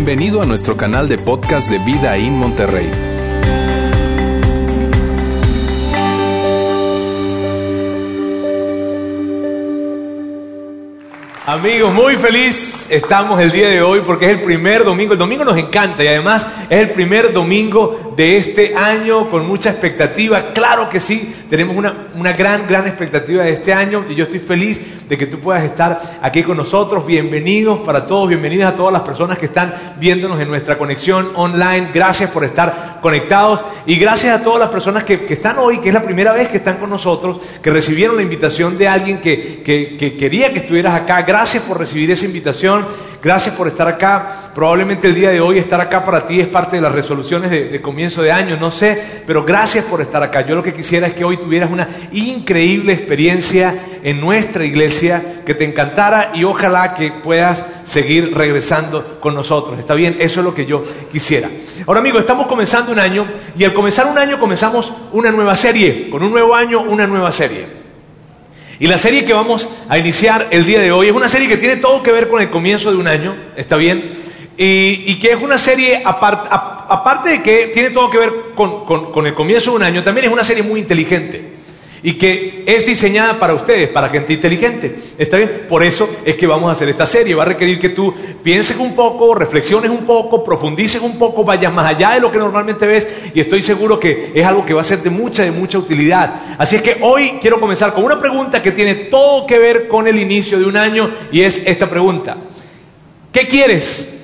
Bienvenido a nuestro canal de podcast de Vida en Monterrey. Amigos, muy feliz estamos el día de hoy porque es el primer domingo. El domingo nos encanta y además es el primer domingo de este año con mucha expectativa. Claro que sí, tenemos una, una gran, gran expectativa de este año y yo estoy feliz de que tú puedas estar aquí con nosotros. Bienvenidos para todos, bienvenidas a todas las personas que están viéndonos en nuestra conexión online. Gracias por estar conectados y gracias a todas las personas que, están hoy, que es la primera vez que están con nosotros, que recibieron la invitación de alguien que, que quería que estuvieras acá. Gracias por recibir esa invitación. Gracias por estar acá. Probablemente el día de hoy estar acá para ti es parte de las resoluciones de, comienzo de año, no sé, pero gracias por estar acá. Yo lo que quisiera es que hoy tuvieras una increíble experiencia en nuestra iglesia, que te encantara y ojalá que puedas seguir regresando con nosotros. ¿Está bien? Eso es lo que yo quisiera. Ahora amigos, estamos comenzando un año y al comenzar un año comenzamos una nueva serie. Con un nuevo año, una nueva serie. Y la serie que vamos a iniciar el día de hoy es una serie que tiene todo que ver con el comienzo de un año, ¿está bien? Y, que es una serie, aparte de que tiene todo que ver con el comienzo de un año, también es una serie muy inteligente y que es diseñada para ustedes, para gente inteligente. ¿Está bien? Por eso es que vamos a hacer esta serie. Va a requerir que tú pienses un poco, reflexiones un poco, profundices un poco, vayas más allá de lo que normalmente ves y estoy seguro que es algo que va a ser de mucha, de mucha utilidad. Así es que hoy quiero comenzar con una pregunta que tiene todo que ver con el inicio de un año y es esta pregunta. ¿Qué quieres?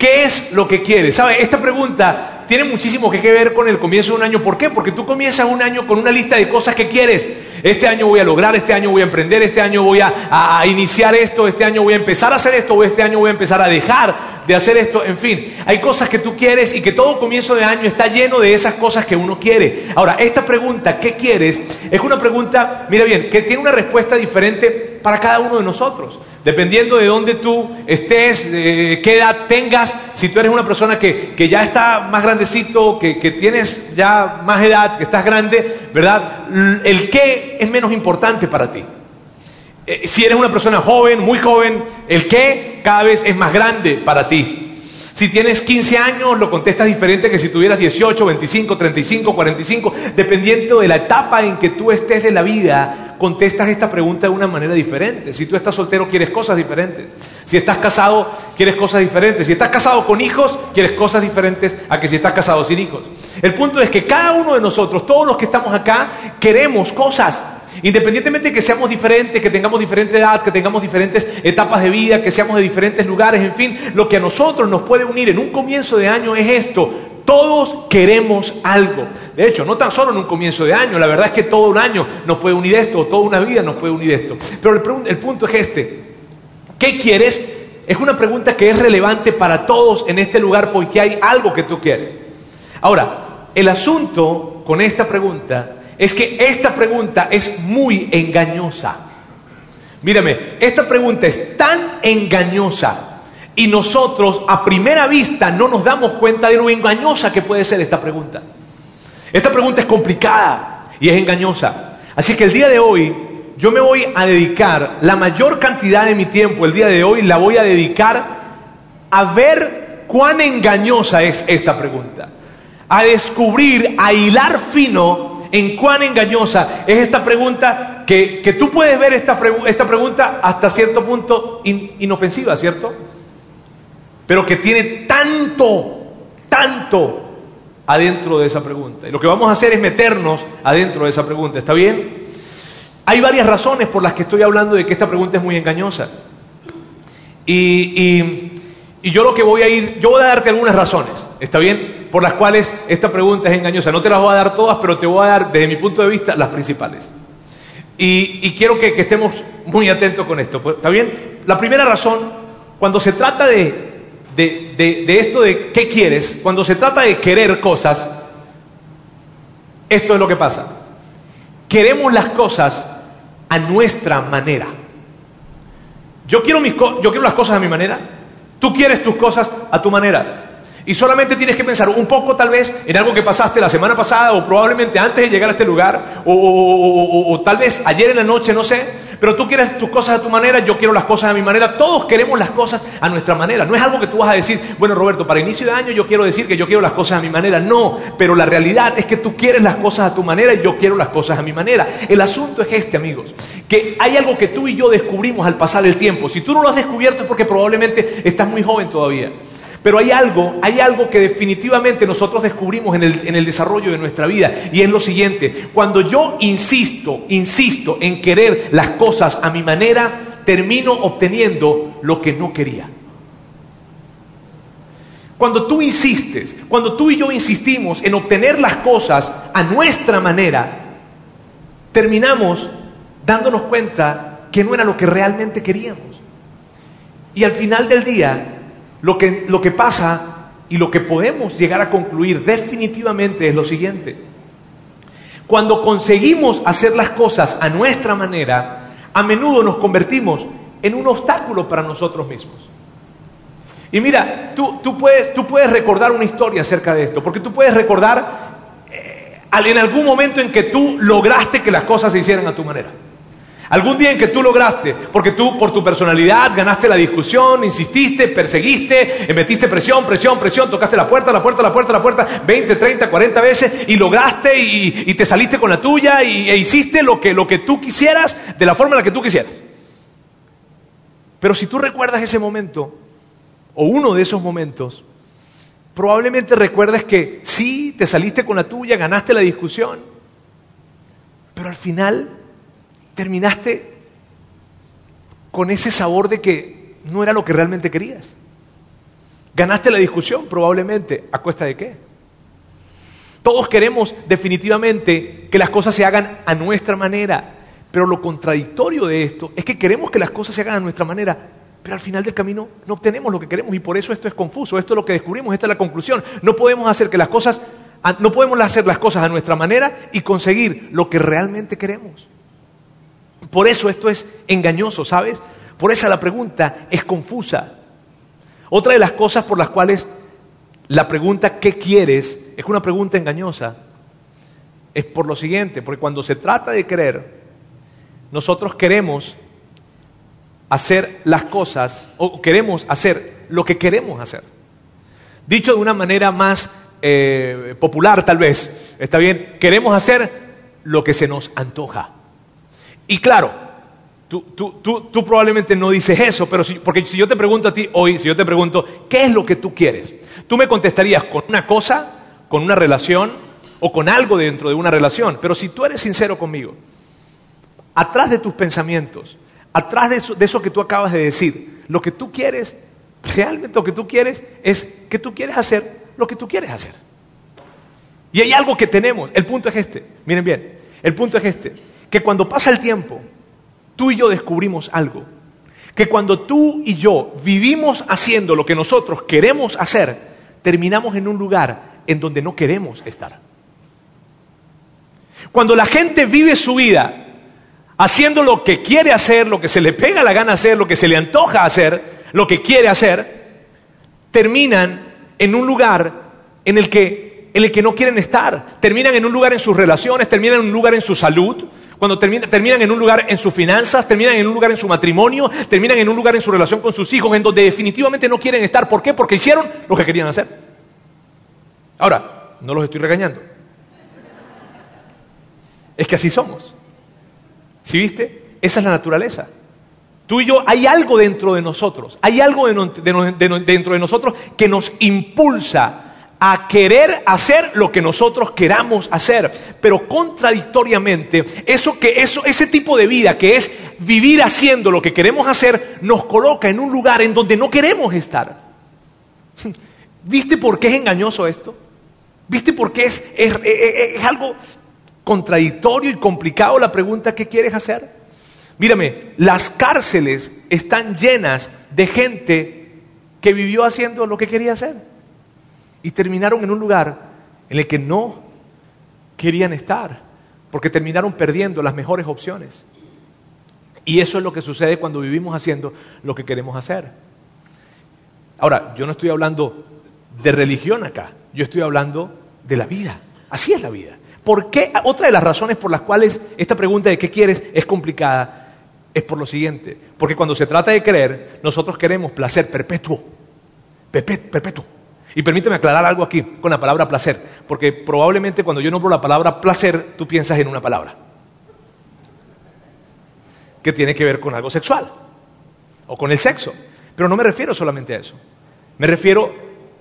¿Qué es lo que quieres? ¿Sabe? Esta pregunta tiene muchísimo que ver con el comienzo de un año. ¿Por qué? Porque tú comienzas un año con una lista de cosas que quieres. Este año voy a lograr, este año voy a emprender, este año voy a, iniciar esto, este año voy a empezar a hacer esto, o este año voy a empezar a dejar de hacer esto. En fin, hay cosas que tú quieres y que todo comienzo de año está lleno de esas cosas que uno quiere. Ahora, esta pregunta, ¿qué quieres? Es una pregunta, mira bien, que tiene una respuesta diferente para cada uno de nosotros. Dependiendo de dónde tú estés, qué edad tengas, si tú eres una persona que, ya está más grandecito, que, tienes ya más edad, que estás grande, ¿verdad? El qué es menos importante para ti. Eh, si eres una persona joven, muy joven, el qué cada vez es más grande para ti. Si tienes 15 años, lo contestas diferente que si tuvieras 18, 25, 35, 45, dependiendo de la etapa en que tú estés de la vida, contestas esta pregunta de una manera diferente. Si tú estás soltero, quieres cosas diferentes. Si estás casado, quieres cosas diferentes. Si estás casado con hijos, quieres cosas diferentes a que si estás casado sin hijos. El punto es que cada uno de nosotros, todos los que estamos acá, queremos cosas. Independientemente de que seamos diferentes, que tengamos diferente edad, que tengamos diferentes etapas de vida, que seamos de diferentes lugares, en fin, lo que a nosotros nos puede unir en un comienzo de año es esto, todos queremos algo. De hecho, no tan solo en un comienzo de año, la verdad es que todo un año nos puede unir esto, toda una vida nos puede unir esto. Pero el, punto es este. ¿Qué quieres? Es una pregunta que es relevante para todos en este lugar porque hay algo que tú quieres. Ahora, el asunto con esta pregunta es que esta pregunta es muy engañosa. Mírame, esta pregunta es tan engañosa y nosotros a primera vista no nos damos cuenta de lo engañosa que puede ser esta pregunta. Esta pregunta es complicada y es engañosa. Así que el día de hoy yo me voy a dedicar la mayor cantidad de mi tiempo, el día de hoy la voy a dedicar a ver cuán engañosa es esta pregunta. A descubrir, a hilar fino en cuán engañosa es esta pregunta que, tú puedes ver esta, pregunta hasta cierto punto inofensiva, ¿cierto? Pero que tiene tanto, tanto adentro de esa pregunta. Y lo que vamos a hacer es meternos adentro de esa pregunta, ¿está bien? Hay varias razones por las que estoy hablando de que esta pregunta es muy engañosa. Y, yo lo que voy a ir, yo voy a darte algunas razones, ¿está bien? Por las cuales esta pregunta es engañosa. No te las voy a dar todas, pero te voy a dar, desde mi punto de vista, las principales. Y, quiero que, que, estemos muy atentos con esto, ¿está bien? La primera razón, cuando se trata de de, esto de qué quieres, cuando se trata de querer cosas, esto es lo que pasa. Queremos las cosas a nuestra manera. Yo quiero, mis yo quiero las cosas a mi manera, tú quieres tus cosas a tu manera. Y solamente tienes que pensar un poco tal vez en algo que pasaste la semana pasada o probablemente antes de llegar a este lugar o, o tal vez ayer en la noche, no sé, Pero tú quieres tus cosas a tu manera, yo quiero las cosas a mi manera. Todos queremos las cosas a nuestra manera. No es algo que tú vas a decir, bueno Roberto, para inicio de año yo quiero decir que yo quiero las cosas a mi manera. No, pero la realidad es que tú quieres las cosas a tu manera y yo quiero las cosas a mi manera. El asunto es este, amigos, que hay algo que tú y yo descubrimos al pasar el tiempo. Si tú no lo has descubierto es porque probablemente estás muy joven todavía. Pero hay algo, hay algo que definitivamente nosotros descubrimos en el, en el, desarrollo de nuestra vida y es lo siguiente, cuando yo insisto, insisto en querer las cosas a mi manera, termino obteniendo lo que no quería. Cuando tú insistes, cuando tú y yo insistimos en obtener las cosas a nuestra manera, terminamos dándonos cuenta que no era lo que realmente queríamos. Y al final del día, lo que, lo que pasa y lo que podemos llegar a concluir definitivamente es lo siguiente. Cuando conseguimos hacer las cosas a nuestra manera, a menudo nos convertimos en un obstáculo para nosotros mismos. Y mira, tú, tú, puedes, tú puedes recordar una historia acerca de esto, porque tú puedes recordar eh, en algún momento en que tú lograste que las cosas se hicieran a tu manera. Algún día en que tú lograste, porque tú por tu personalidad ganaste la discusión, insististe, perseguiste, metiste presión, presión, presión, tocaste la puerta, la puerta, la puerta, la puerta, 20, 30, 40 veces y lograste y, te saliste con la tuya y, e hiciste lo que, lo que tú quisieras de la forma en la que tú quisieras. Pero si tú recuerdas ese momento, o uno de esos momentos, probablemente recuerdes que sí, te saliste con la tuya, ganaste la discusión, pero al final terminaste con ese sabor de que no era lo que realmente querías. Ganaste la discusión probablemente. ¿A cuesta de qué? Todos queremos definitivamente que las cosas se hagan a nuestra manera, pero lo contradictorio de esto es que queremos que las cosas se hagan a nuestra manera, pero al final del camino no obtenemos lo que queremos y por eso esto es confuso, esto es lo que descubrimos, esta es la conclusión. No podemos hacer que las cosas no podemos hacer las cosas a nuestra manera y conseguir lo que realmente queremos. Por eso esto es engañoso, ¿sabes? Por eso la pregunta es confusa. Otra de las cosas por las cuales la pregunta ¿qué quieres? es una pregunta engañosa es por lo siguiente, porque cuando se trata de querer, nosotros queremos hacer las cosas o queremos hacer lo que queremos hacer. Dicho de una manera más eh, popular tal vez, está bien, queremos hacer lo que se nos antoja. Y claro, tú, tú, probablemente no dices eso, pero porque si yo te pregunto a ti hoy, si yo te pregunto, ¿qué es lo que tú quieres? Tú me contestarías con una cosa, con una relación o con algo dentro de una relación. Pero si tú eres sincero conmigo, atrás de tus pensamientos, atrás de eso, de eso que tú acabas de decir, lo que tú quieres, realmente lo que tú quieres es que tú quieres hacer lo que tú quieres hacer. Y hay algo que tenemos, el punto es este, miren bien, el punto es este que cuando pasa el tiempo, tú y yo descubrimos algo. Que cuando tú y yo vivimos haciendo lo que nosotros queremos hacer, terminamos en un lugar en donde no queremos estar. Cuando la gente vive su vida haciendo lo que quiere hacer, lo que se le pega la gana hacer, lo que se le antoja hacer, lo que quiere hacer, terminan en un lugar en el que, en el que no quieren estar. Terminan en un lugar en sus relaciones, terminan en un lugar en su salud, cuando terminan en un lugar en sus finanzas, terminan en un lugar en su matrimonio, terminan en un lugar en su relación con sus hijos, en donde definitivamente no quieren estar. ¿Por qué? Porque hicieron lo que querían hacer. Ahora, no los estoy regañando. Es que así somos. ¿Sí viste? Esa es la naturaleza. Tú y yo, hay algo dentro de nosotros, hay algo dentro de nosotros que nos impulsa a querer hacer lo que nosotros queramos hacer, pero contradictoriamente, eso que eso ese tipo de vida que es vivir haciendo lo que queremos hacer nos coloca en un lugar en donde no queremos estar. ¿Viste por qué es engañoso esto? ¿Viste por qué es, es, es algo contradictorio y complicado la pregunta ¿qué quieres hacer? Mírame, las cárceles están llenas de gente que vivió haciendo lo que quería hacer y terminaron en un lugar en el que no querían estar, porque terminaron perdiendo las mejores opciones. Y eso es lo que sucede cuando vivimos haciendo lo que queremos hacer. Ahora, yo no estoy hablando de religión acá, yo estoy hablando de la vida. Así es la vida. ¿Por qué? Otra de las razones por las cuales esta pregunta de qué quieres es complicada es por lo siguiente, porque cuando se trata de creer, nosotros queremos placer perpetuo, perpetuo. Y permíteme aclarar algo aquí con la palabra placer, porque probablemente cuando yo nombro la palabra placer, tú piensas en una palabra que tiene que ver con algo sexual o con el sexo. Pero no me refiero solamente a eso. Me refiero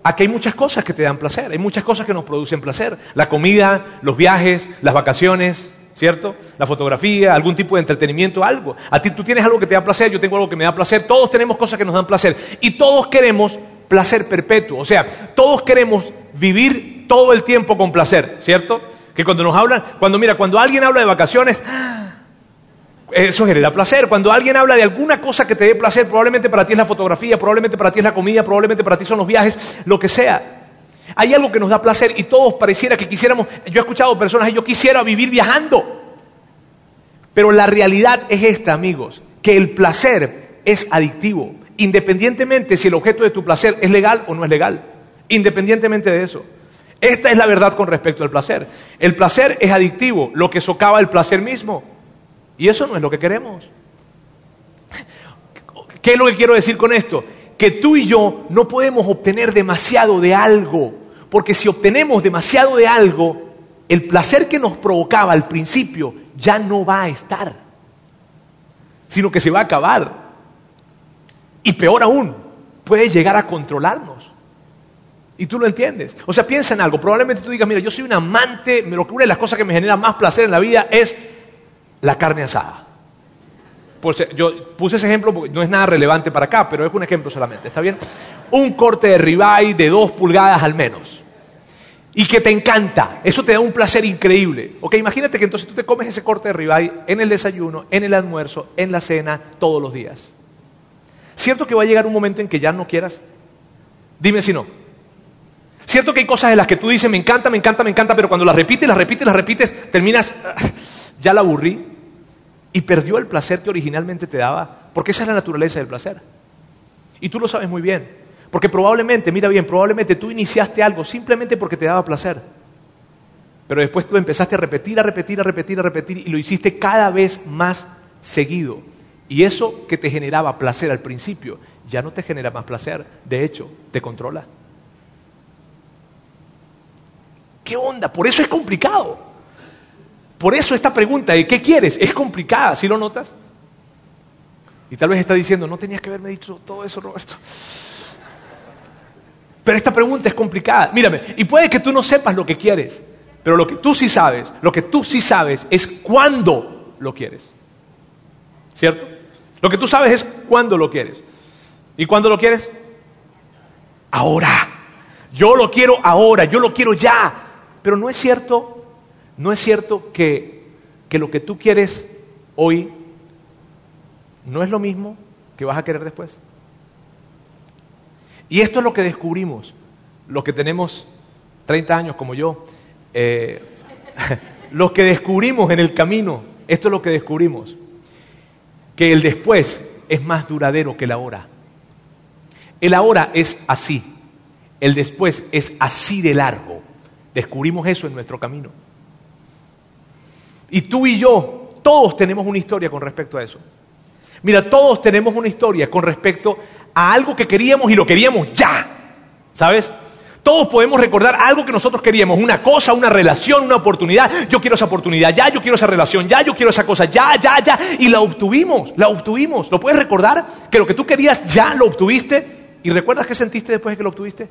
a que hay muchas cosas que te dan placer, hay muchas cosas que nos producen placer. La comida, los viajes, las vacaciones, ¿cierto? La fotografía, algún tipo de entretenimiento, algo. A ti tú tienes algo que te da placer, yo tengo algo que me da placer, todos tenemos cosas que nos dan placer y todos queremos placer perpetuo. O sea, todos queremos vivir todo el tiempo con placer, ¿cierto? Que cuando nos hablan, cuando mira, cuando alguien habla de vacaciones, eso genera placer. Cuando alguien habla de alguna cosa que te dé placer, probablemente para ti es la fotografía, probablemente para ti es la comida, probablemente para ti son los viajes, lo que sea. Hay algo que nos da placer y todos pareciera que quisiéramos, yo he escuchado personas, yo quisiera vivir viajando. Pero la realidad es esta, amigos, que el placer es adictivo, independientemente si el objeto de tu placer es legal o no es legal, independientemente de eso. Esta es la verdad con respecto al placer. El placer es adictivo, lo que socava el placer mismo. Y eso no es lo que queremos. ¿Qué es lo que quiero decir con esto? Que tú y yo no podemos obtener demasiado de algo, porque si obtenemos demasiado de algo, el placer que nos provocaba al principio ya no va a estar, sino que se va a acabar. Y peor aún, puede llegar a controlarnos. Y tú lo entiendes. O sea, piensa en algo. Probablemente tú digas, mira, yo soy un amante, lo que una de las cosas que me genera más placer en la vida es la carne asada. Pues yo puse ese ejemplo porque no es nada relevante para acá, pero es un ejemplo solamente, ¿está bien? Un corte de ribeye de dos pulgadas al menos. Y que te encanta, eso te da un placer increíble. Ok, imagínate que entonces tú te comes ese corte de ribeye en el desayuno, en el almuerzo, en la cena, todos los días. ¿Cierto que va a llegar un momento en que ya no quieras? Dime si no. ¿Cierto que hay cosas de las que tú dices, me encanta, me encanta, me encanta, pero cuando las repites, las repites, las repites, terminas ya la aburrí y perdió el placer que originalmente te daba, porque esa es la naturaleza del placer. Y tú lo sabes muy bien, porque probablemente, mira bien, probablemente tú iniciaste algo simplemente porque te daba placer, pero después tú empezaste a repetir, a repetir, a repetir, a repetir y lo hiciste cada vez más seguido. Y eso que te generaba placer al principio, ya no te genera más placer, de hecho, te controla. ¿Qué onda? Por eso es complicado. Por eso esta pregunta de qué quieres es complicada, ¿sí lo notas? Y tal vez está diciendo, no tenías que haberme dicho todo eso, Roberto. Pero esta pregunta es complicada. Mírame, y puede que tú no sepas lo que quieres, pero lo que tú sí sabes, lo que tú sí sabes es cuándo lo quieres. ¿Cierto? Lo que tú sabes es cuándo lo quieres. ¿Y cuándo lo quieres? Ahora. Yo lo quiero ahora, yo lo quiero ya. Pero no es cierto ¿No es cierto que, lo que tú quieres hoy no es lo mismo que vas a querer después? Y esto es lo que descubrimos, los que tenemos 30 años como yo, eh, los que descubrimos en el camino, esto es lo que descubrimos, que el después es más duradero que el ahora. El ahora es así, el después es así de largo. Descubrimos eso en nuestro camino. Y tú y yo, todos tenemos una historia con respecto a eso. Mira, todos tenemos una historia con respecto a algo que queríamos y lo queríamos ya. ¿Sabes? Todos podemos recordar algo que nosotros queríamos, una cosa, una relación, una oportunidad. Yo quiero esa oportunidad, ya, yo quiero esa relación, ya, yo quiero esa cosa, ya, ya, ya. Y la obtuvimos, la obtuvimos. ¿Lo puedes recordar? Que lo que tú querías ya lo obtuviste. ¿Y recuerdas qué sentiste después de que lo obtuviste?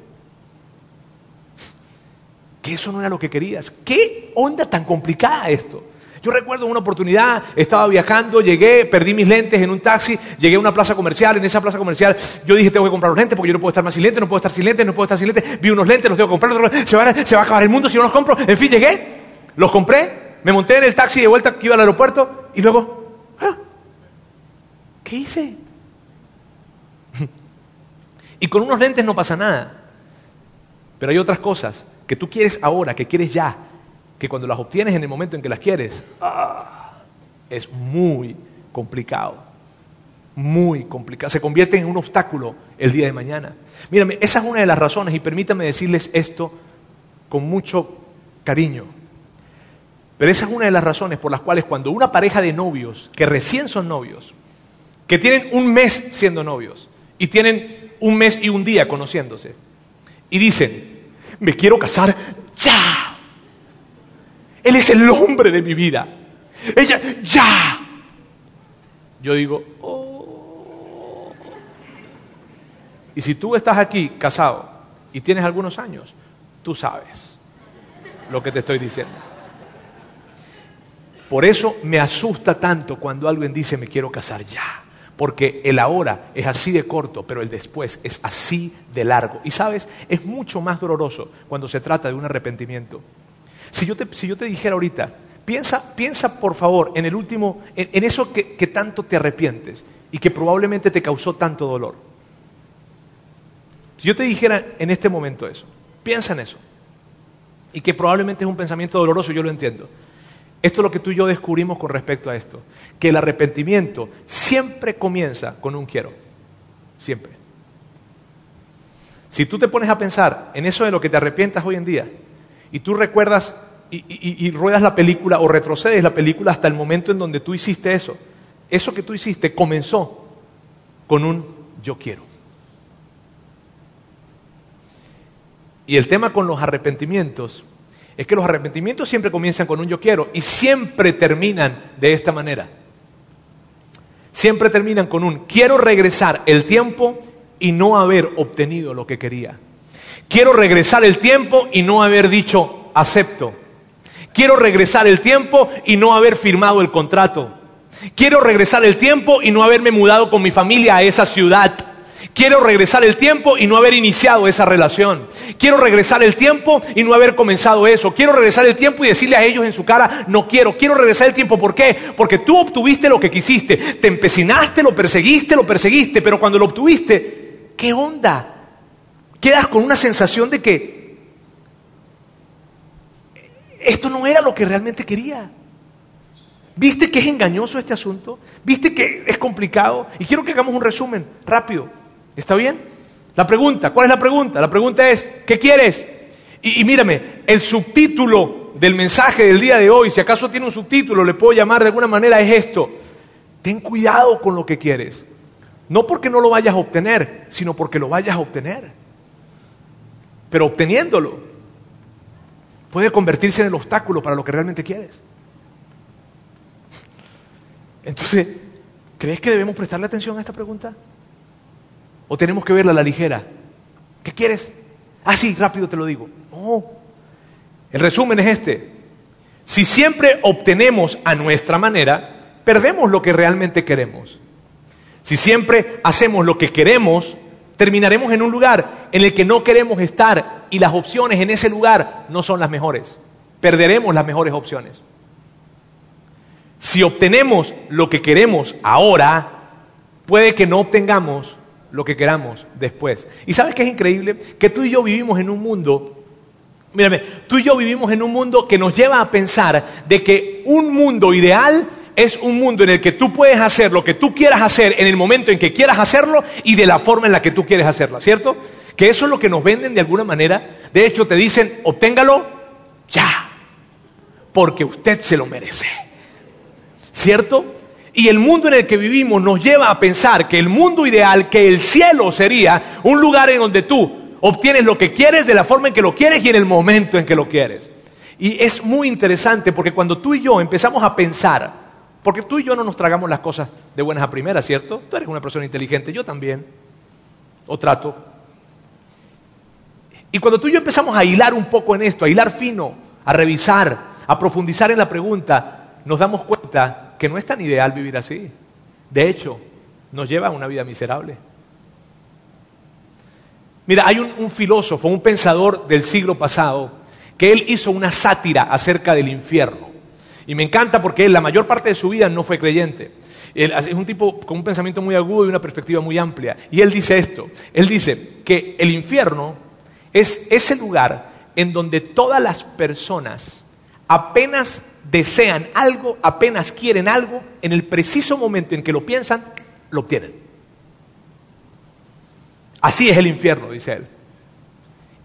Que eso no era lo que querías. ¿Qué onda tan complicada esto? Yo recuerdo una oportunidad, estaba viajando, llegué, perdí mis lentes en un taxi, llegué a una plaza comercial, en esa plaza comercial yo dije tengo que comprar los lentes porque yo no puedo estar más sin lentes, no puedo estar sin lentes, no puedo estar sin lentes, vi unos lentes, los tengo que comprar, se va, se va a acabar el mundo si no los compro, en fin, llegué, los compré, me monté en el taxi de vuelta que iba al aeropuerto y luego, ah, ¿qué hice? y con unos lentes no pasa nada, pero hay otras cosas que tú quieres ahora, que quieres ya, que cuando las obtienes en el momento en que las quieres, ah, es muy complicado. Muy complicado. Se convierte en un obstáculo el día de mañana. Mírame, esa es una de las razones, y permítame decirles esto con mucho cariño. Pero esa es una de las razones por las cuales cuando una pareja de novios, que recién son novios, que tienen un mes siendo novios y tienen un mes y un día conociéndose y dicen, me quiero casar ya. Él es el hombre de mi vida. Ella, ya. Yo digo, oh. Y si tú estás aquí casado y tienes algunos años, tú sabes lo que te estoy diciendo. Por eso me asusta tanto cuando alguien dice me quiero casar ya. Porque el ahora es así de corto, pero el después es así de largo. Y sabes, es mucho más doloroso cuando se trata de un arrepentimiento. Si yo te, si yo te dijera ahorita, piensa, piensa por favor en el último, en, eso que, que tanto te arrepientes y que probablemente te causó tanto dolor. Si yo te dijera en este momento eso, piensa en eso. Y que probablemente es un pensamiento doloroso, yo lo entiendo. Esto es lo que tú y yo descubrimos con respecto a esto, que el arrepentimiento siempre comienza con un quiero, siempre. Si tú te pones a pensar en eso de lo que te arrepientas hoy en día, y tú recuerdas y, ruedas la película o retrocedes la película hasta el momento en donde tú hiciste eso, eso que tú hiciste comenzó con un yo quiero. Y el tema con los arrepentimientos es que los arrepentimientos siempre comienzan con un yo quiero y siempre terminan de esta manera. Siempre terminan con un quiero regresar el tiempo y no haber obtenido lo que quería. Quiero regresar el tiempo y no haber dicho acepto. Quiero regresar el tiempo y no haber firmado el contrato. Quiero regresar el tiempo y no haberme mudado con mi familia a esa ciudad. Quiero regresar el tiempo y no haber iniciado esa relación. Quiero regresar el tiempo y no haber comenzado eso. Quiero regresar el tiempo y decirle a ellos en su cara, no quiero. Quiero regresar el tiempo. ¿Por qué? Porque tú obtuviste lo que quisiste. Te empecinaste, lo perseguiste, lo perseguiste. Pero cuando lo obtuviste, ¿qué onda? Quedas con una sensación de que esto no era lo que realmente quería. ¿Viste que es engañoso este asunto? ¿Viste que es complicado? Y quiero que hagamos un resumen rápido. ¿Está bien? La pregunta, ¿cuál es la pregunta? La pregunta es, ¿qué quieres? Y, y, mírame, el subtítulo del mensaje del día de hoy, si acaso tiene un subtítulo, le puedo llamar de alguna manera, es esto. Ten cuidado con lo que quieres. No porque no lo vayas a obtener, sino porque lo vayas a obtener. Pero obteniéndolo, puede convertirse en el obstáculo para lo que realmente quieres. Entonces, ¿crees que debemos prestarle atención a esta pregunta? ¿O tenemos que verla a la ligera? ¿Qué quieres? Ah, sí, rápido te lo digo. No. El resumen es este. Si siempre obtenemos a nuestra manera, perdemos lo que realmente queremos. Si siempre hacemos lo que queremos, terminaremos en un lugar en el que no queremos estar y las opciones en ese lugar no son las mejores. Perderemos las mejores opciones. Si obtenemos lo que queremos ahora, puede que no obtengamos lo que queramos después. ¿Y sabes qué es increíble? Que tú y yo vivimos en un mundo, mírame, tú y yo vivimos en un mundo que nos lleva a pensar de que un mundo ideal es un mundo en el que tú puedes hacer lo que tú quieras hacer en el momento en que quieras hacerlo y de la forma en la que tú quieres hacerla, ¿cierto? Que eso es lo que nos venden de alguna manera. De hecho, te dicen, obténgalo ya, porque usted se lo merece. ¿Cierto? Y el mundo en el que vivimos nos lleva a pensar que el mundo ideal, que el cielo sería un lugar en donde tú obtienes lo que quieres de la forma en que lo quieres y en el momento en que lo quieres. Y es muy interesante porque cuando tú y yo empezamos a pensar, porque tú y yo no nos tragamos las cosas de buenas a primeras, ¿cierto? Tú eres una persona inteligente, yo también, o trato. Y cuando tú y yo empezamos a hilar un poco en esto, a hilar fino, a revisar, a profundizar en la pregunta, nos damos cuenta que no es tan ideal vivir así. De hecho, nos lleva a una vida miserable. Mira, hay un, un, filósofo, un pensador del siglo pasado, que él hizo una sátira acerca del infierno. Y me encanta porque él la mayor parte de su vida no fue creyente. Es un tipo con un pensamiento muy agudo y una perspectiva muy amplia. Y él dice esto, él dice que el infierno es ese lugar en donde todas las personas apenas desean algo, apenas quieren algo, en el preciso momento en que lo piensan, lo obtienen. Así es el infierno, dice él.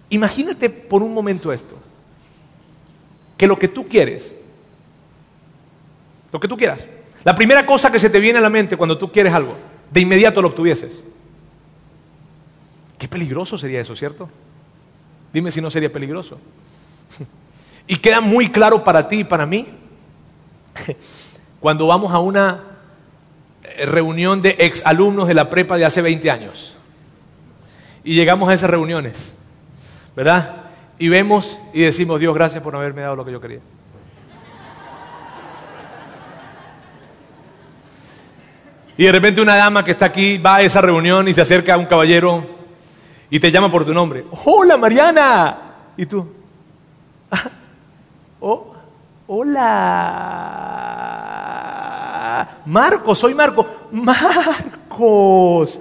Imagínate por un momento esto, que lo que tú quieres, lo que tú quieras, la primera cosa que se te viene a la mente cuando tú quieres algo, de inmediato lo obtuvieses. Qué peligroso sería eso, ¿cierto? Dime si no sería peligroso. Y queda muy claro para ti y para mí cuando vamos a una eh, reunión de exalumnos de la prepa de hace 20 años. Y llegamos a esas reuniones, ¿verdad? Y vemos y decimos, Dios, gracias por haberme dado lo que yo quería. Y de repente una dama que está aquí va a esa reunión y se acerca a un caballero y te llama por tu nombre. Hola Mariana. Y tú. Ah, oh, hola. Marcos, soy Marcos. Marcos.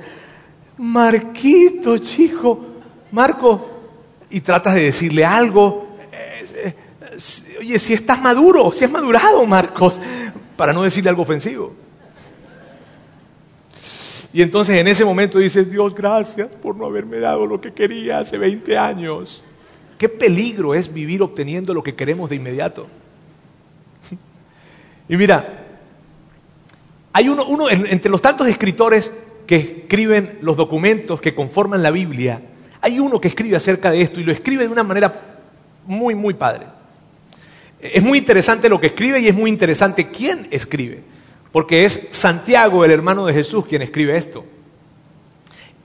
Marquito, chico. Marco. Y tratas de decirle algo. Eh, eh, oye, si estás maduro, si has madurado, Marcos. Para no decirle algo ofensivo. Y entonces en ese momento dices, Dios, gracias por no haberme dado lo que quería hace 20 años. Qué peligro es vivir obteniendo lo que queremos de inmediato. Y mira, hay uno, uno entre los tantos escritores que escriben los documentos que conforman la Biblia, hay uno que escribe acerca de esto y lo escribe de una manera muy, muy padre. Es muy interesante lo que escribe y es muy interesante quién escribe porque es Santiago, el hermano de Jesús, quien escribe esto.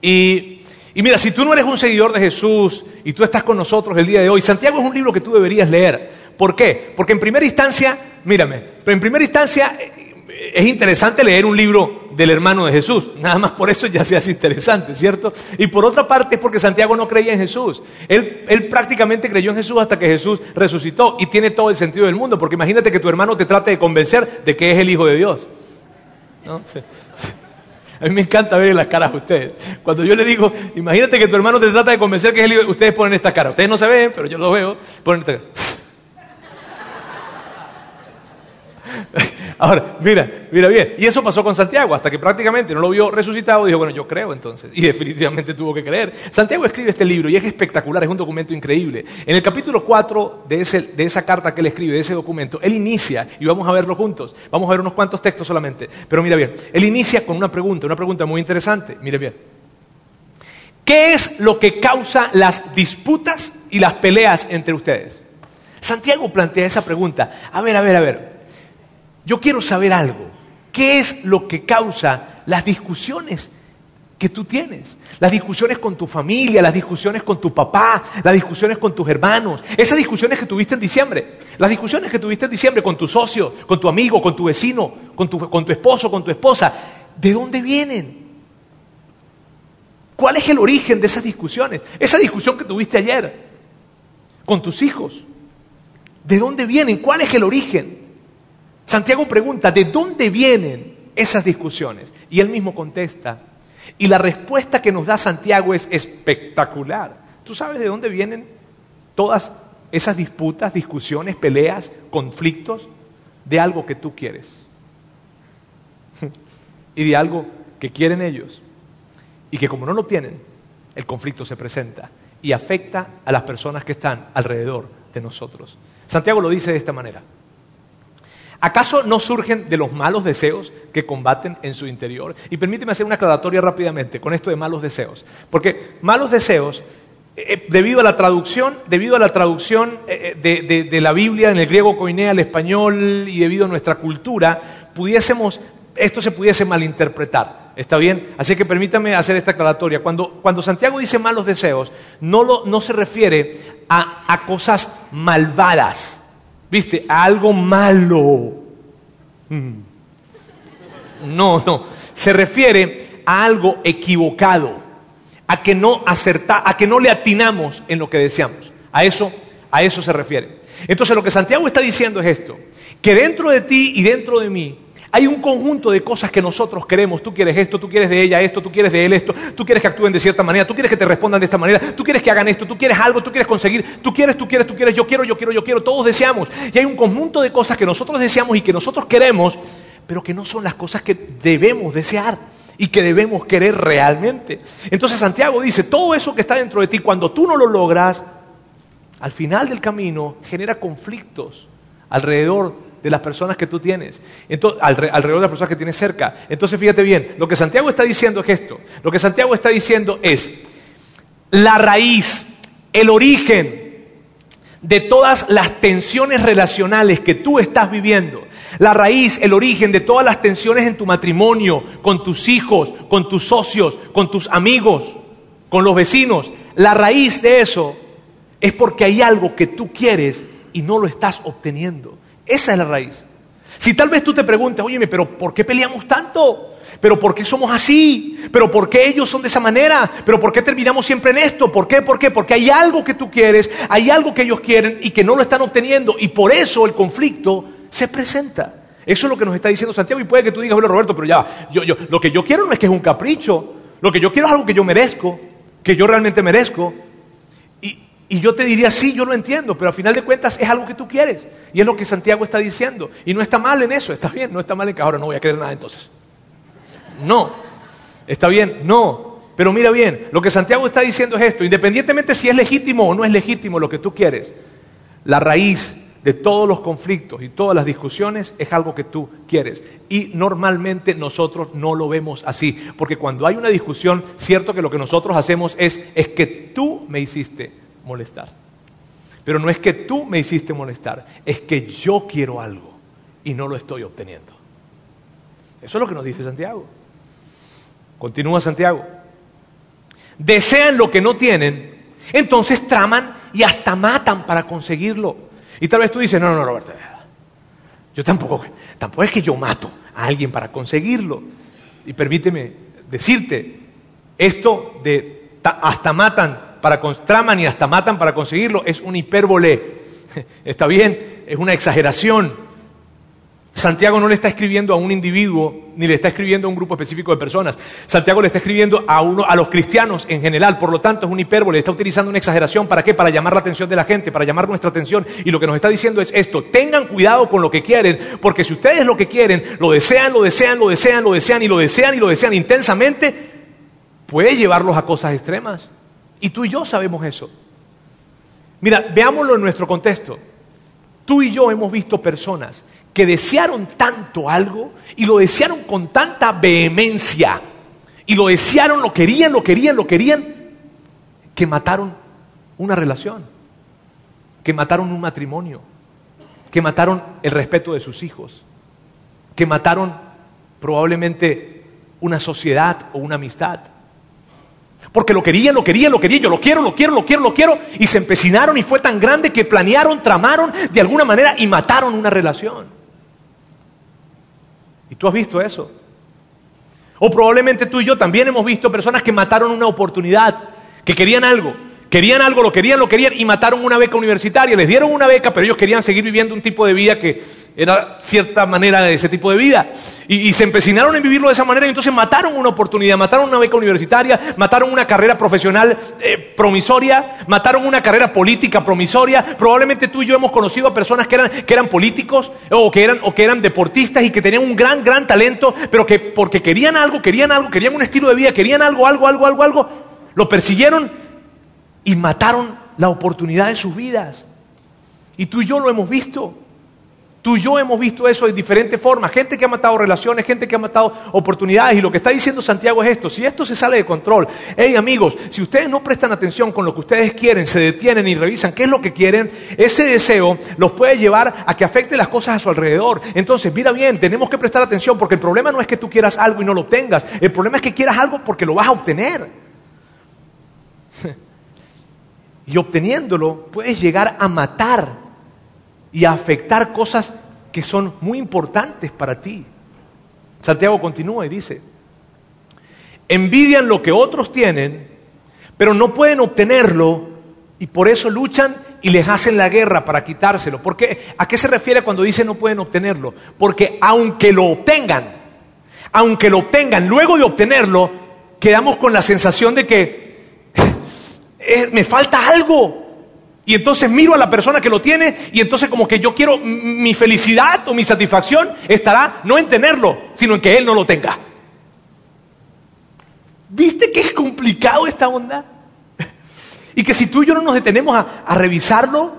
Y, mira, si tú no eres un seguidor de Jesús y tú estás con nosotros el día de hoy, Santiago es un libro que tú deberías leer. ¿Por qué? Porque en primera instancia, mírame, pero en primera instancia eh, es interesante leer un libro del hermano de Jesús. Nada más por eso ya se hace interesante, ¿cierto? Y por otra parte es porque Santiago no creía en Jesús. Él, él prácticamente creyó en Jesús hasta que Jesús resucitó y tiene todo el sentido del mundo, porque imagínate que tu hermano te trate de convencer de que es el Hijo de Dios. A mí me encanta ver las caras de ustedes. Cuando yo le digo, imagínate que tu hermano te trata de convencer que es el ustedes ponen esta cara. Ustedes no se ven, pero yo lo veo. Ponen esta cara. Ahora, mira, mira bien. Y eso pasó con Santiago, hasta que prácticamente no lo vio resucitado, dijo, bueno, yo creo entonces. Y definitivamente tuvo que creer. Santiago escribe este libro y es espectacular, es un documento increíble. En el capítulo 4 de, ese, de esa carta que él escribe, de ese documento, él inicia, y vamos a verlo juntos, vamos a ver unos cuantos textos solamente. Pero mira bien, él inicia con una pregunta, una pregunta muy interesante. Mire bien. ¿Qué es lo que causa las disputas y las peleas entre ustedes? Santiago plantea esa pregunta. A ver, a ver, a ver. Yo quiero saber algo. ¿Qué es lo que causa las discusiones que tú tienes? Las discusiones con tu familia, las discusiones con tu papá, las discusiones con tus hermanos, esas discusiones que tuviste en diciembre, las discusiones que tuviste en diciembre con tu socio, con tu amigo, con tu vecino, con tu, con tu esposo, con tu esposa. ¿De dónde vienen? ¿Cuál es el origen de esas discusiones? Esa discusión que tuviste ayer con tus hijos. ¿De dónde vienen? ¿Cuál es el origen? Santiago pregunta, ¿de dónde vienen esas discusiones? Y él mismo contesta. Y la respuesta que nos da Santiago es espectacular. ¿Tú sabes de dónde vienen todas esas disputas, discusiones, peleas, conflictos? De algo que tú quieres. Y de algo que quieren ellos. Y que como no lo tienen, el conflicto se presenta y afecta a las personas que están alrededor de nosotros. Santiago lo dice de esta manera. ¿Acaso no surgen de los malos deseos que combaten en su interior? Y permíteme hacer una aclaratoria rápidamente con esto de malos deseos. Porque malos deseos, eh, eh, debido a la traducción, debido a la traducción eh, de, la Biblia en el griego coinea al español y debido a nuestra cultura, pudiésemos, esto se pudiese malinterpretar. ¿Está bien? Así que permítame hacer esta aclaratoria. Cuando, Santiago dice malos deseos, no, no se refiere a, a cosas malvadas ¿Viste? A algo malo. Mm. No, no. Se refiere a algo equivocado, a que no acerta, a que no le atinamos en lo que deseamos. A eso, a eso se refiere. Entonces lo que Santiago está diciendo es esto, que dentro de ti y dentro de mí hay un conjunto de cosas que nosotros queremos. Tú quieres esto, tú quieres de ella esto, tú quieres de él esto, tú quieres que actúen de cierta manera, tú quieres que te respondan de esta manera, tú quieres que hagan esto, tú quieres algo, tú quieres conseguir, tú quieres, tú quieres, tú quieres, yo quiero, yo quiero, yo quiero, todos deseamos. Y hay un conjunto de cosas que nosotros deseamos y que nosotros queremos, pero que no son las cosas que debemos desear y que debemos querer realmente. Entonces Santiago dice, todo eso que está dentro de ti, cuando tú no lo logras, al final del camino genera conflictos alrededor de las personas que tú tienes, entonces, alrededor de las personas que tienes cerca. Entonces fíjate bien, lo que Santiago está diciendo es esto. Lo que Santiago está diciendo es la raíz, el origen de todas las tensiones relacionales que tú estás viviendo. La raíz, el origen de todas las tensiones en tu matrimonio, con tus hijos, con tus socios, con tus amigos, con los vecinos. La raíz de eso es porque hay algo que tú quieres y no lo estás obteniendo. Esa es la raíz. Si tal vez tú te preguntas, oye, pero ¿por qué peleamos tanto? ¿Pero por qué somos así? ¿Pero por qué ellos son de esa manera? ¿Pero por qué terminamos siempre en esto? ¿Por qué? ¿Por qué? Porque hay algo que tú quieres, hay algo que ellos quieren y que no lo están obteniendo y por eso el conflicto se presenta. Eso es lo que nos está diciendo Santiago y puede que tú digas, bueno Roberto, pero ya, yo, yo, lo que yo quiero no es que es un capricho, lo que yo quiero es algo que yo merezco, que yo realmente merezco. Y yo te diría, sí, yo lo entiendo, pero al final de cuentas es algo que tú quieres. Y es lo que Santiago está diciendo. Y no está mal en eso, está bien, no está mal en que ahora no voy a querer nada entonces. No, está bien, no. Pero mira bien, lo que Santiago está diciendo es esto, independientemente si es legítimo o no es legítimo lo que tú quieres, la raíz de todos los conflictos y todas las discusiones es algo que tú quieres. Y normalmente nosotros no lo vemos así, porque cuando hay una discusión, cierto que lo que nosotros hacemos es, es que tú me hiciste molestar. Pero no es que tú me hiciste molestar, es que yo quiero algo y no lo estoy obteniendo. Eso es lo que nos dice Santiago. Continúa Santiago. Desean lo que no tienen, entonces traman y hasta matan para conseguirlo. Y tal vez tú dices, no, no, Roberto, yo tampoco, tampoco es que yo mato a alguien para conseguirlo. Y permíteme decirte, esto de hasta matan para traman y hasta matan para conseguirlo, es un hipérbole. Está bien, es una exageración. Santiago no le está escribiendo a un individuo ni le está escribiendo a un grupo específico de personas. Santiago le está escribiendo a uno a los cristianos en general, por lo tanto es un hipérbole, está utilizando una exageración para qué? Para llamar la atención de la gente, para llamar nuestra atención y lo que nos está diciendo es esto, tengan cuidado con lo que quieren, porque si ustedes lo que quieren lo desean, lo desean, lo desean, lo desean y lo desean y lo desean intensamente, puede llevarlos a cosas extremas. Y tú y yo sabemos eso. Mira, veámoslo en nuestro contexto. Tú y yo hemos visto personas que desearon tanto algo y lo desearon con tanta vehemencia y lo desearon, lo querían, lo querían, lo querían, que mataron una relación, que mataron un matrimonio, que mataron el respeto de sus hijos, que mataron probablemente una sociedad o una amistad. Porque lo querían, lo querían, lo querían, yo lo quiero, lo quiero, lo quiero, lo quiero. Y se empecinaron y fue tan grande que planearon, tramaron de alguna manera y mataron una relación. ¿Y tú has visto eso? O probablemente tú y yo también hemos visto personas que mataron una oportunidad, que querían algo, querían algo, lo querían, lo querían y mataron una beca universitaria. Les dieron una beca, pero ellos querían seguir viviendo un tipo de vida que era cierta manera de ese tipo de vida. Y, se empecinaron en vivirlo de esa manera y entonces mataron una oportunidad, mataron una beca universitaria, mataron una carrera profesional eh, promisoria, mataron una carrera política promisoria. Probablemente tú y yo hemos conocido a personas que eran, que eran políticos o que eran, o que eran deportistas y que tenían un gran, gran talento, pero que porque querían algo, querían algo, querían un estilo de vida, querían algo, algo, algo, algo, algo, lo persiguieron y mataron la oportunidad de sus vidas. Y tú y yo lo hemos visto. Tú y yo hemos visto eso de diferentes formas. Gente que ha matado relaciones, gente que ha matado oportunidades. Y lo que está diciendo Santiago es esto. Si esto se sale de control, hey amigos, si ustedes no prestan atención con lo que ustedes quieren, se detienen y revisan qué es lo que quieren, ese deseo los puede llevar a que afecte las cosas a su alrededor. Entonces, mira bien, tenemos que prestar atención porque el problema no es que tú quieras algo y no lo obtengas. El problema es que quieras algo porque lo vas a obtener. Y obteniéndolo, puedes llegar a matar y a afectar cosas que son muy importantes para ti. Santiago continúa y dice, envidian lo que otros tienen, pero no pueden obtenerlo y por eso luchan y les hacen la guerra para quitárselo. ¿Por ¿A qué se refiere cuando dice no pueden obtenerlo? Porque aunque lo obtengan, aunque lo obtengan, luego de obtenerlo, quedamos con la sensación de que eh, me falta algo, y entonces miro a la persona que lo tiene y entonces como que yo quiero mi felicidad o mi satisfacción estará no en tenerlo, sino en que él no lo tenga. ¿Viste que es complicado esta onda? Y que si tú y yo no nos detenemos a, revisarlo,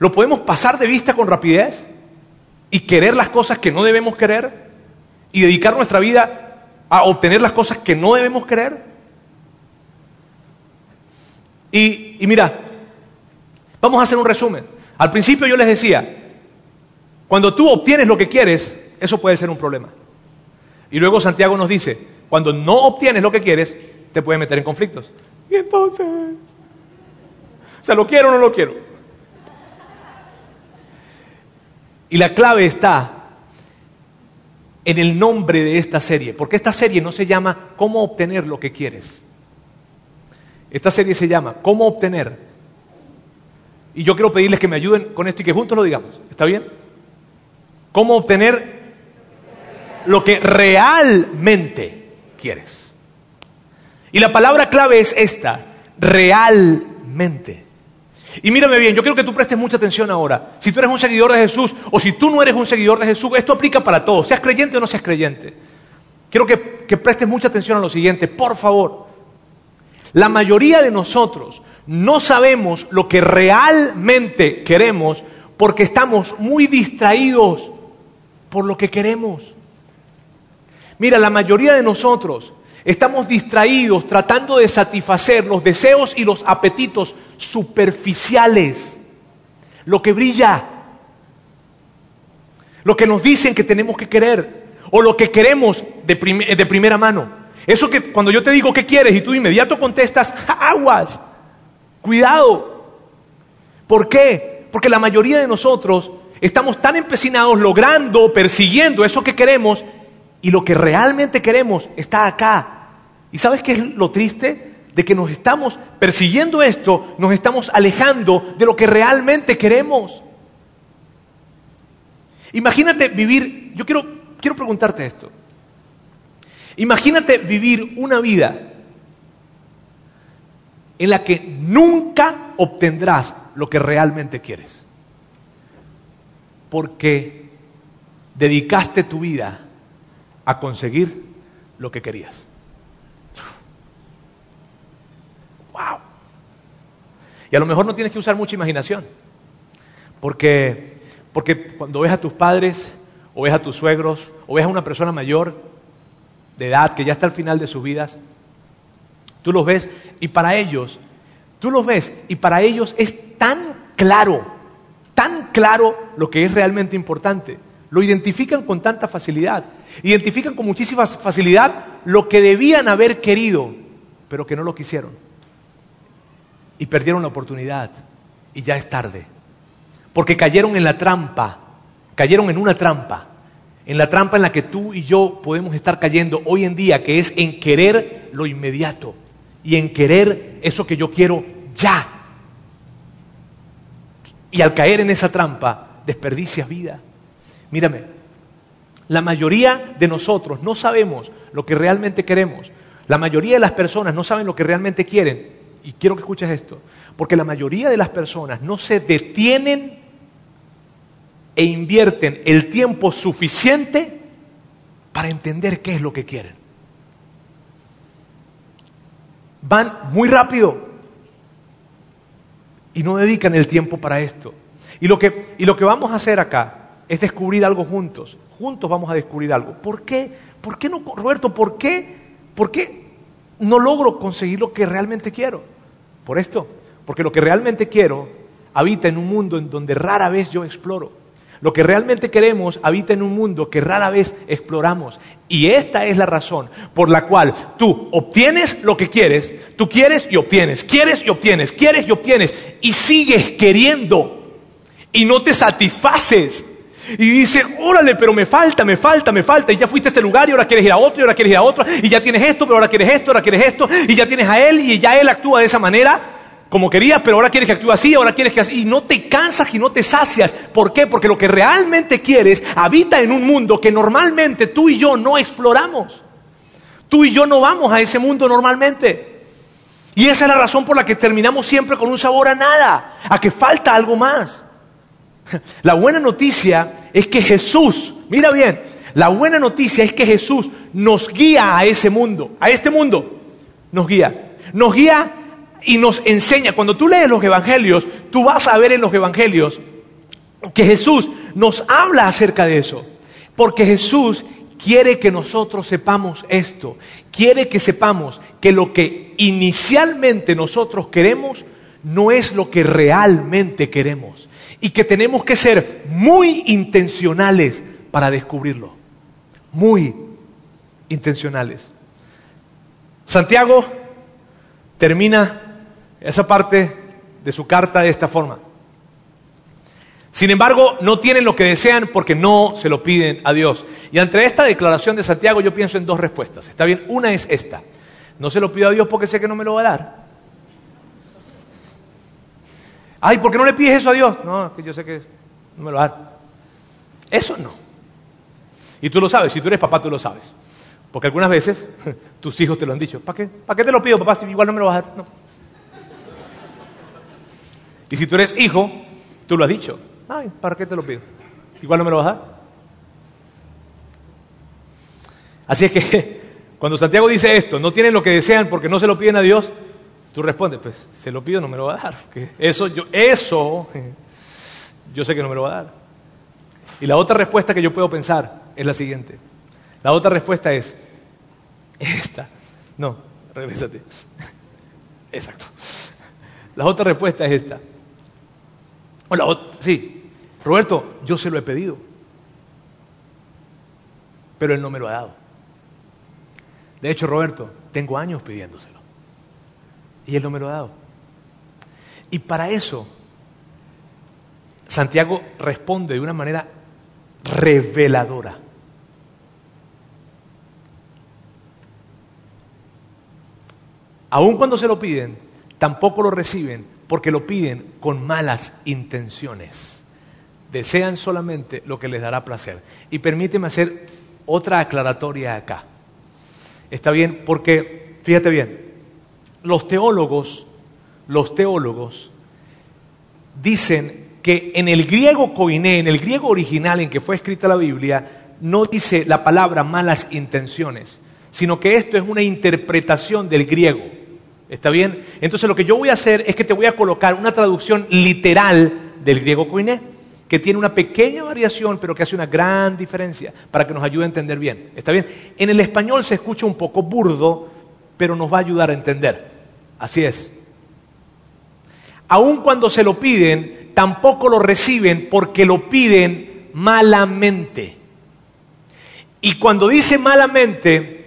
lo podemos pasar de vista con rapidez y querer las cosas que no debemos querer y dedicar nuestra vida a obtener las cosas que no debemos querer. Y mira, vamos a hacer un resumen. Al principio yo les decía, cuando tú obtienes lo que quieres, eso puede ser un problema. Y luego Santiago nos dice, cuando no obtienes lo que quieres, te puede meter en conflictos. Y entonces, o sea, ¿lo quiero o no lo quiero? Y la clave está en el nombre de esta serie, porque esta serie no se llama cómo obtener lo que quieres. Esta serie se llama cómo obtener. Y yo quiero pedirles que me ayuden con esto y que juntos lo digamos. ¿Está bien? ¿Cómo obtener lo que realmente quieres? Y la palabra clave es esta, realmente. Y mírame bien, yo quiero que tú prestes mucha atención ahora. Si tú eres un seguidor de Jesús o si tú no eres un seguidor de Jesús, esto aplica para todos, seas creyente o no seas creyente. Quiero que, que prestes mucha atención a lo siguiente, por favor. La mayoría de nosotros no sabemos lo que realmente queremos porque estamos muy distraídos por lo que queremos. Mira, la mayoría de nosotros estamos distraídos tratando de satisfacer los deseos y los apetitos superficiales, lo que brilla, lo que nos dicen que tenemos que querer o lo que queremos de, primera mano. Eso que cuando yo te digo qué quieres y tú de inmediato contestas, aguas, cuidado. ¿Por qué? Porque la mayoría de nosotros estamos tan empecinados logrando, persiguiendo eso que queremos y lo que realmente queremos está acá. ¿Y sabes qué es lo triste? De que nos estamos persiguiendo esto, nos estamos alejando de lo que realmente queremos. Imagínate vivir, yo quiero, quiero preguntarte esto. Imagínate vivir una vida en la que nunca obtendrás lo que realmente quieres porque dedicaste tu vida a conseguir lo que querías. ¡Wow! Y a lo mejor no tienes que usar mucha imaginación, porque, porque cuando ves a tus padres, o ves a tus suegros, o ves a una persona mayor de edad que ya está al final de sus vidas, tú los ves y para ellos, tú los ves y para ellos es tan claro tan claro lo que es realmente importante. Lo identifican con tanta facilidad. Identifican con muchísima facilidad lo que debían haber querido, pero que no lo quisieron. Y perdieron la oportunidad. Y ya es tarde. Porque cayeron en la trampa. Cayeron en una trampa. En la trampa en la que tú y yo podemos estar cayendo hoy en día, que es en querer lo inmediato. Y en querer eso que yo quiero ya. Y al caer en esa trampa, desperdicias vida. Mírame, la mayoría de nosotros no sabemos lo que realmente queremos. La mayoría de las personas no saben lo que realmente quieren. Y quiero que escuches esto. Porque la mayoría de las personas no se detienen e invierten el tiempo suficiente para entender qué es lo que quieren. Van muy rápido y no dedican el tiempo para esto. Y lo que, y lo que vamos a hacer acá es descubrir algo juntos. Juntos vamos a descubrir algo. ¿Por qué? ¿Por qué no, Roberto? ¿Por qué? ¿Por qué no logro conseguir lo que realmente quiero? Por esto. Porque lo que realmente quiero habita en un mundo en donde rara vez yo exploro. Lo que realmente queremos habita en un mundo que rara vez exploramos. Y esta es la razón por la cual tú obtienes lo que quieres, tú quieres y obtienes, quieres y obtienes, quieres y obtienes, y sigues queriendo y no te satisfaces. Y dices, órale, pero me falta, me falta, me falta. Y ya fuiste a este lugar y ahora quieres ir a otro y ahora quieres ir a otro. Y ya tienes esto, pero ahora quieres esto, ahora quieres esto. Y ya tienes a él y ya él actúa de esa manera como querías, pero ahora quieres que actúe así, ahora quieres que así, y no te cansas y no te sacias. ¿Por qué? Porque lo que realmente quieres habita en un mundo que normalmente tú y yo no exploramos. Tú y yo no vamos a ese mundo normalmente. Y esa es la razón por la que terminamos siempre con un sabor a nada, a que falta algo más. La buena noticia es que Jesús, mira bien, la buena noticia es que Jesús nos guía a ese mundo, a este mundo, nos guía. Nos guía y nos enseña. Cuando tú lees los evangelios, tú vas a ver en los evangelios que Jesús nos habla acerca de eso. Porque Jesús quiere que nosotros sepamos esto. Quiere que sepamos que lo que inicialmente nosotros queremos no es lo que realmente queremos. Y que tenemos que ser muy intencionales para descubrirlo. Muy intencionales. Santiago termina esa parte de su carta de esta forma. Sin embargo, no tienen lo que desean porque no se lo piden a Dios. Y ante esta declaración de Santiago yo pienso en dos respuestas. Está bien, una es esta. No se lo pido a Dios porque sé que no me lo va a dar. Ay, ¿por qué no le pides eso a Dios? No, que yo sé que no me lo va a dar. Eso no. Y tú lo sabes, si tú eres papá tú lo sabes. Porque algunas veces tus hijos te lo han dicho. ¿Para qué? ¿Para qué te lo pido, papá, si igual no me lo vas a dar? No. Y si tú eres hijo, tú lo has dicho. Ay, ¿para qué te lo pido? Igual no me lo vas a dar. Así es que cuando Santiago dice esto, no tienen lo que desean porque no se lo piden a Dios, tú respondes, pues se lo pido, no me lo va a dar. eso, yo, eso, yo sé que no me lo va a dar. Y la otra respuesta que yo puedo pensar es la siguiente. La otra respuesta es esta. No, regrésate. Exacto. La otra respuesta es esta. Sí, Roberto, yo se lo he pedido, pero él no me lo ha dado. De hecho, Roberto, tengo años pidiéndoselo y él no me lo ha dado. Y para eso, Santiago responde de una manera reveladora. Aun cuando se lo piden, tampoco lo reciben porque lo piden con malas intenciones. Desean solamente lo que les dará placer. Y permíteme hacer otra aclaratoria acá. Está bien, porque, fíjate bien, los teólogos, los teólogos dicen que en el griego koiné, en el griego original en que fue escrita la Biblia, no dice la palabra malas intenciones, sino que esto es una interpretación del griego. ¿Está bien? Entonces lo que yo voy a hacer es que te voy a colocar una traducción literal del griego koiné, que tiene una pequeña variación, pero que hace una gran diferencia para que nos ayude a entender bien. ¿Está bien? En el español se escucha un poco burdo, pero nos va a ayudar a entender. Así es. Aun cuando se lo piden, tampoco lo reciben porque lo piden malamente. Y cuando dice malamente,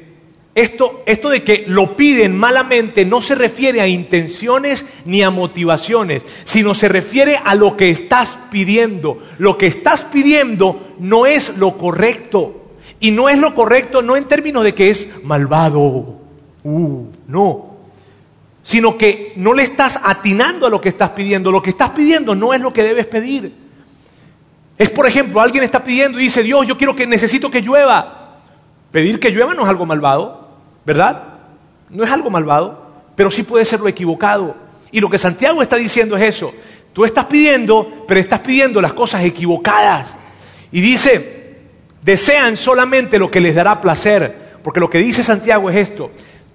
esto, esto de que lo piden malamente no se refiere a intenciones ni a motivaciones, sino se refiere a lo que estás pidiendo. Lo que estás pidiendo no es lo correcto. Y no es lo correcto no en términos de que es malvado. Uh, no. Sino que no le estás atinando a lo que estás pidiendo. Lo que estás pidiendo no es lo que debes pedir. Es, por ejemplo, alguien está pidiendo y dice, Dios, yo quiero que necesito que llueva. Pedir que llueva no es algo malvado. ¿Verdad? No es algo malvado, pero sí puede ser lo equivocado. Y lo que Santiago está diciendo es eso. Tú estás pidiendo, pero estás pidiendo las cosas equivocadas. Y dice, desean solamente lo que les dará placer. Porque lo que dice Santiago es esto.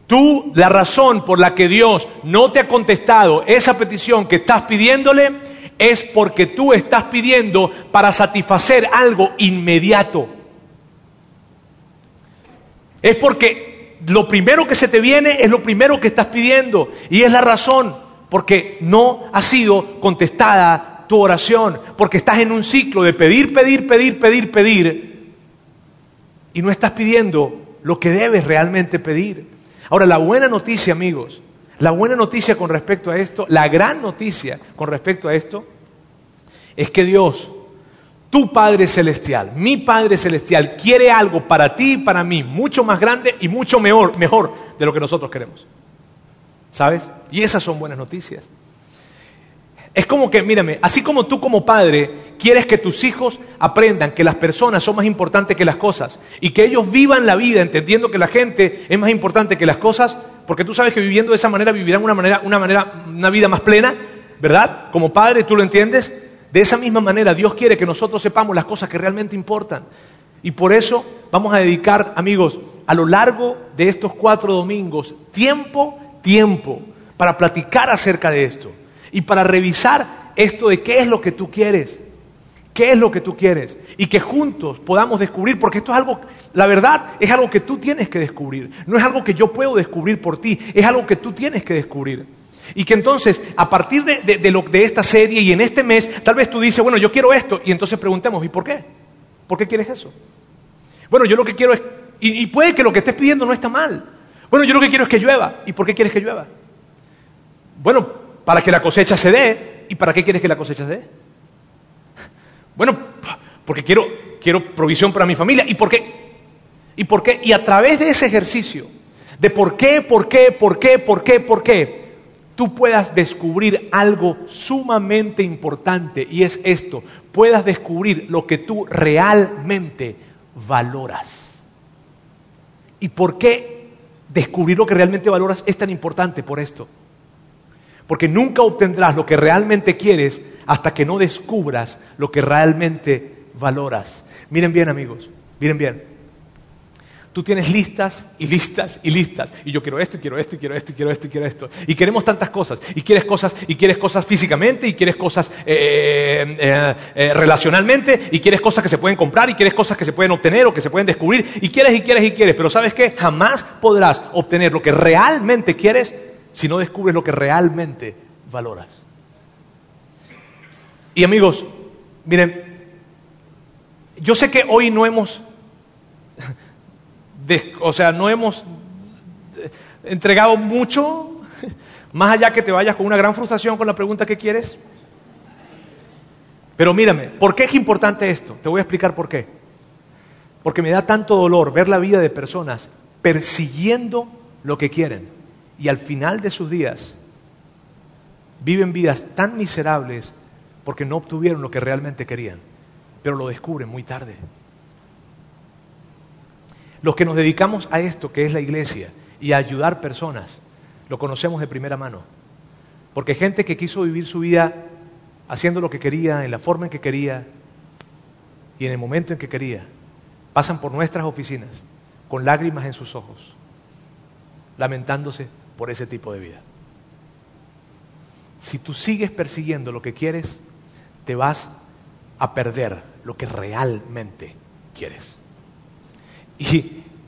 Tú, la razón por la que Dios no te ha contestado esa petición que estás pidiéndole, es porque tú estás pidiendo para satisfacer algo inmediato. Es porque lo primero que se te viene es lo primero que estás pidiendo. Y es la razón, porque no ha sido contestada tu oración, porque estás en un ciclo de pedir, pedir, pedir, pedir, pedir, y no estás pidiendo lo que debes realmente pedir. Ahora, la buena noticia, amigos, la buena noticia con respecto a esto, la gran noticia con respecto a esto, es que Dios tu Padre Celestial, mi Padre Celestial, quiere algo para ti y para mí, mucho más grande y mucho mejor, mejor de lo que nosotros queremos. ¿Sabes? Y esas son buenas noticias. Es como que, mírame, así como tú como padre quieres que tus hijos aprendan que las personas son más importantes que las cosas y que ellos vivan la vida entendiendo que la gente es más importante que las cosas, porque tú sabes que viviendo de esa manera vivirán una manera, una manera, una vida más plena, ¿verdad? Como padre, tú lo entiendes. De esa misma manera, Dios quiere que nosotros sepamos las cosas que realmente importan. Y por eso vamos a dedicar, amigos, a lo largo de estos cuatro domingos, tiempo, tiempo, para platicar acerca de esto y para revisar esto de qué es lo que tú quieres. qué es lo que tú quieres y que juntos podamos descubrir, porque esto es algo, la verdad es algo que tú tienes que descubrir, no es algo que yo puedo descubrir por ti, es algo que tú tienes que descubrir. Y que entonces, a partir de, lo, de esta serie y en este mes, tal vez tú dices, bueno, yo quiero esto, y entonces preguntemos, ¿y por qué? ¿Por qué quieres eso? Bueno, yo lo que quiero es, y, y puede que lo que estés pidiendo no está mal. Bueno, yo lo que quiero es que llueva. ¿Y por qué quieres que llueva? Bueno, para que la cosecha se dé. ¿Y para qué quieres que la cosecha se dé? Bueno, porque quiero, quiero provisión para mi familia. ¿Y por qué? ¿Y por qué? Y a través de ese ejercicio de por qué, por qué, por qué, por qué, por qué, tú puedas descubrir algo sumamente importante y es esto, puedas descubrir lo que tú realmente valoras. ¿Y por qué descubrir lo que realmente valoras es tan importante por esto? Porque nunca obtendrás lo que realmente quieres hasta que no descubras lo que realmente valoras. Miren bien amigos, miren bien. Tú tienes listas y listas y listas. Y yo quiero esto, y quiero esto, y quiero esto, y quiero esto, y quiero esto. Y queremos tantas cosas. Y quieres cosas, y quieres cosas físicamente, y quieres cosas eh, eh, eh, relacionalmente, y quieres cosas que se pueden comprar, y quieres cosas que se pueden obtener o que se pueden descubrir. Y quieres, y quieres, y quieres. Pero ¿sabes qué? Jamás podrás obtener lo que realmente quieres si no descubres lo que realmente valoras. Y amigos, miren, yo sé que hoy no hemos, o sea, no hemos entregado mucho, más allá que te vayas con una gran frustración con la pregunta que quieres. Pero mírame, ¿por qué es importante esto? Te voy a explicar por qué. Porque me da tanto dolor ver la vida de personas persiguiendo lo que quieren y al final de sus días viven vidas tan miserables porque no obtuvieron lo que realmente querían, pero lo descubren muy tarde. Los que nos dedicamos a esto, que es la iglesia, y a ayudar personas, lo conocemos de primera mano. Porque gente que quiso vivir su vida haciendo lo que quería, en la forma en que quería y en el momento en que quería, pasan por nuestras oficinas con lágrimas en sus ojos, lamentándose por ese tipo de vida. Si tú sigues persiguiendo lo que quieres, te vas a perder lo que realmente quieres.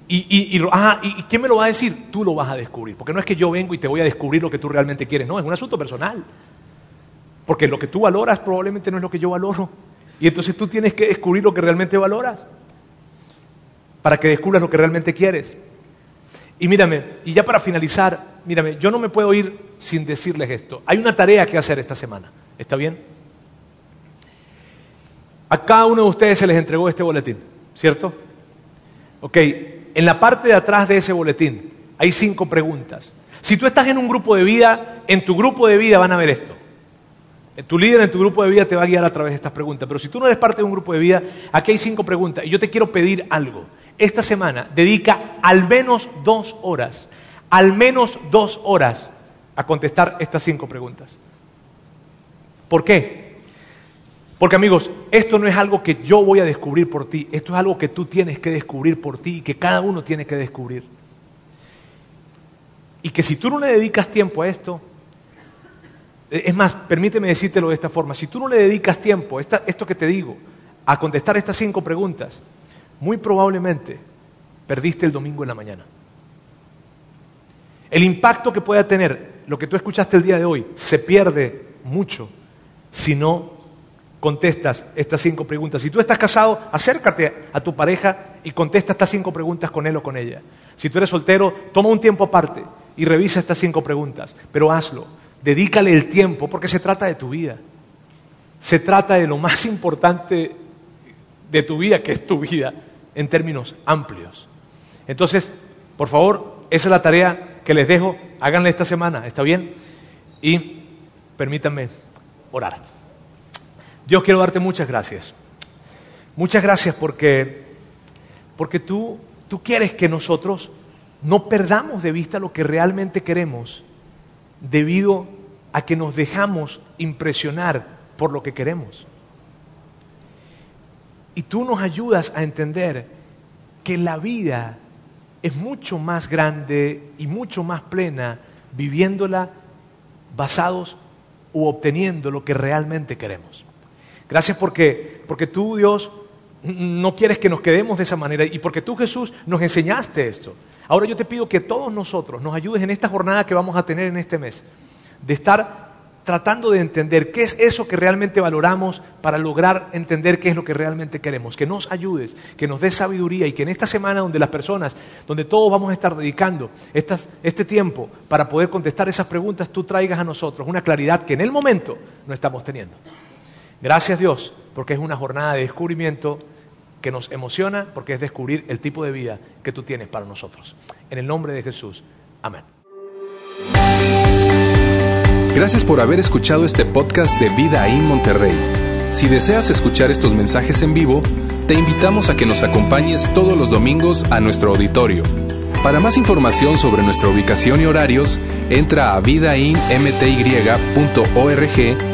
Y, y, ah, y, quién me lo va a decir? Tú lo vas a descubrir. Porque no es que yo vengo y te voy a descubrir lo que tú realmente quieres. No, es un asunto personal. Porque lo que tú valoras probablemente no es lo que yo valoro. Y entonces tú tienes que descubrir lo que realmente valoras. Para que descubras lo que realmente quieres. Y mírame, y ya para finalizar, mírame, yo no me puedo ir sin decirles esto. Hay una tarea que hacer esta semana. ¿Está bien? A cada uno de ustedes se les entregó este boletín, ¿cierto? Ok, en la parte de atrás de ese boletín hay cinco preguntas. Si tú estás en un grupo de vida, en tu grupo de vida van a ver esto. Tu líder en tu grupo de vida te va a guiar a través de estas preguntas. Pero si tú no eres parte de un grupo de vida, aquí hay cinco preguntas. Y yo te quiero pedir algo. Esta semana dedica al menos dos horas, al menos dos horas a contestar estas cinco preguntas. ¿Por qué? Porque amigos, esto no es algo que yo voy a descubrir por ti, esto es algo que tú tienes que descubrir por ti y que cada uno tiene que descubrir. Y que si tú no le dedicas tiempo a esto, eh, es más, permíteme decírtelo de esta forma, si tú no le dedicas tiempo, esto que te digo, a contestar estas cinco preguntas, muy probablemente perdiste el domingo en la mañana. El impacto que pueda tener lo que tú escuchaste el día de hoy se pierde mucho si no contestas estas cinco preguntas. Si tú estás casado, acércate a tu pareja y contesta estas cinco preguntas con él o con ella. Si tú eres soltero, toma un tiempo aparte y revisa estas cinco preguntas, pero hazlo. Dedícale el tiempo porque se trata de tu vida. Se trata de lo más importante de tu vida, que es tu vida, en términos amplios. Entonces, por favor, esa es la tarea que les dejo. Háganla esta semana, ¿está bien? Y permítanme orar. Dios quiero darte muchas gracias. Muchas gracias porque, porque tú, tú quieres que nosotros no perdamos de vista lo que realmente queremos debido a que nos dejamos impresionar por lo que queremos. Y tú nos ayudas a entender que la vida es mucho más grande y mucho más plena viviéndola basados o obteniendo lo que realmente queremos. Gracias porque, porque tú, Dios, no quieres que nos quedemos de esa manera y porque tú, Jesús, nos enseñaste esto. Ahora yo te pido que todos nosotros nos ayudes en esta jornada que vamos a tener en este mes, de estar tratando de entender qué es eso que realmente valoramos para lograr entender qué es lo que realmente queremos. Que nos ayudes, que nos des sabiduría y que en esta semana donde las personas, donde todos vamos a estar dedicando este tiempo para poder contestar esas preguntas, tú traigas a nosotros una claridad que en el momento no estamos teniendo. Gracias Dios, porque es una jornada de descubrimiento que nos emociona, porque es descubrir el tipo de vida que tú tienes para nosotros. En el nombre de Jesús. Amén. Gracias por haber escuchado este podcast de Vida en Monterrey. Si deseas escuchar estos mensajes en vivo, te invitamos a que nos acompañes todos los domingos a nuestro auditorio. Para más información sobre nuestra ubicación y horarios, entra a vidainmty.org